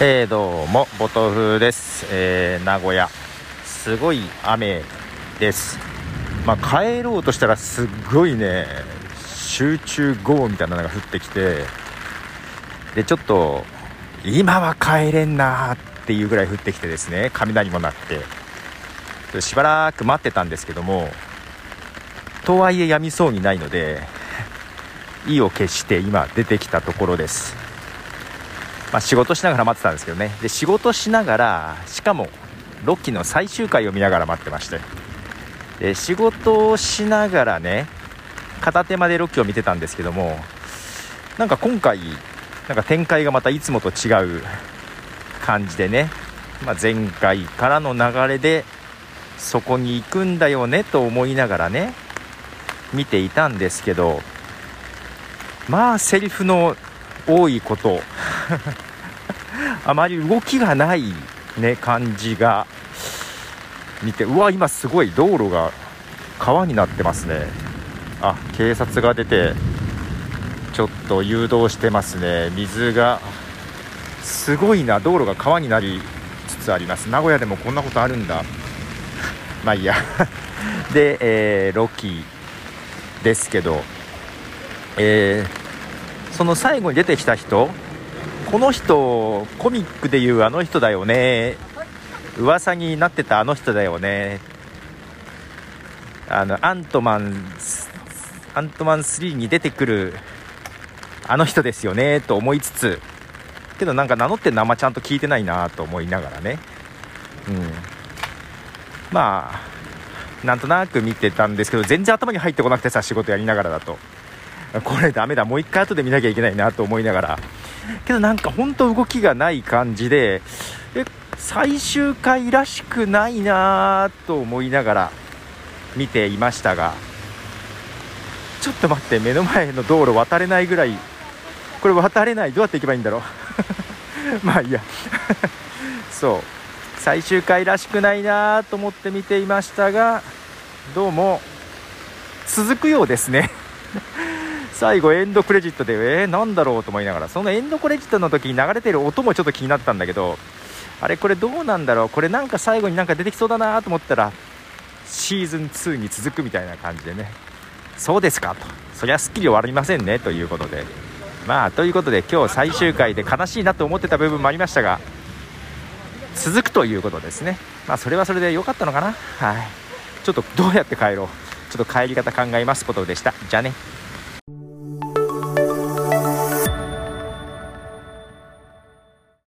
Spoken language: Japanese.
えー、どうもボトフです、えー、名古屋すごい雨です。まあ、帰ろうとしたらすっごいね集中豪雨みたいなのが降ってきてでちょっと今は帰れんなっていうぐらい降ってきてですね雷も鳴って。しばらく待ってたんですけどもとはいえやみそうにないので意を決して今出てきたところです。まあ、仕事しながら待ってたんですけどね。で仕事しながらしかも6期の最終回を見ながら待ってまして。で仕事をしながらね片手間で6期を見てたんですけどもなんか今回なんか展開がまたいつもと違う感じでね、まあ、前回からの流れでそこに行くんだよねと思いながらね見ていたんですけどまあセリフの多いこと。あまり動きがない、ね、感じが。見てうわ今すごい道路が川になってますね。あ警察が出てちょっと誘導してますね。水がすごいな道路が川になりつつあります。名古屋でもこんなことあるんだ。まあいいや。で、えー、ロキですけど、えー、その最後に出てきた人この人コミックでいうあの人だよね。噂になってたあの人だよね。あのアントマンアントマン3に出てくるあの人ですよねと思いつつ。けどなんか名乗ってる名前ちゃんと聞いてないなと思いながらね。うん。まあなんとなく見てたんですけど全然頭に入ってこなくてさ仕事やりながらだと。これダメだ。もう一回後で見なきゃいけないなと思いながら。けどなんか本当動きがない感じでえ最終回らしくないなと思いながら見ていましたがちょっと待って目の前の道路渡れないぐらいこれ渡れないどうやって行けばいいんだろう？まあいいや。そう。最終回らしくないなと思って見ていましたがどうも続くようですね。最後エンドクレジットでえー、なんだろうと思いながらそのエンドクレジットの時に流れてる音もちょっと気になったんだけどあれこれどうなんだろう？これなんか最後になんか出てきそうだなと思ったらシーズン2に続くみたいな感じでね。そうですかと。そりゃすっきり終わりませんねということで。まあということで今日最終回で悲しいなと思ってた部分もありましたが続くということですね。まあそれはそれで良かったのかな？はい。ちょっとどうやって帰ろう？ちょっと帰り方考えますことでした。じゃあね。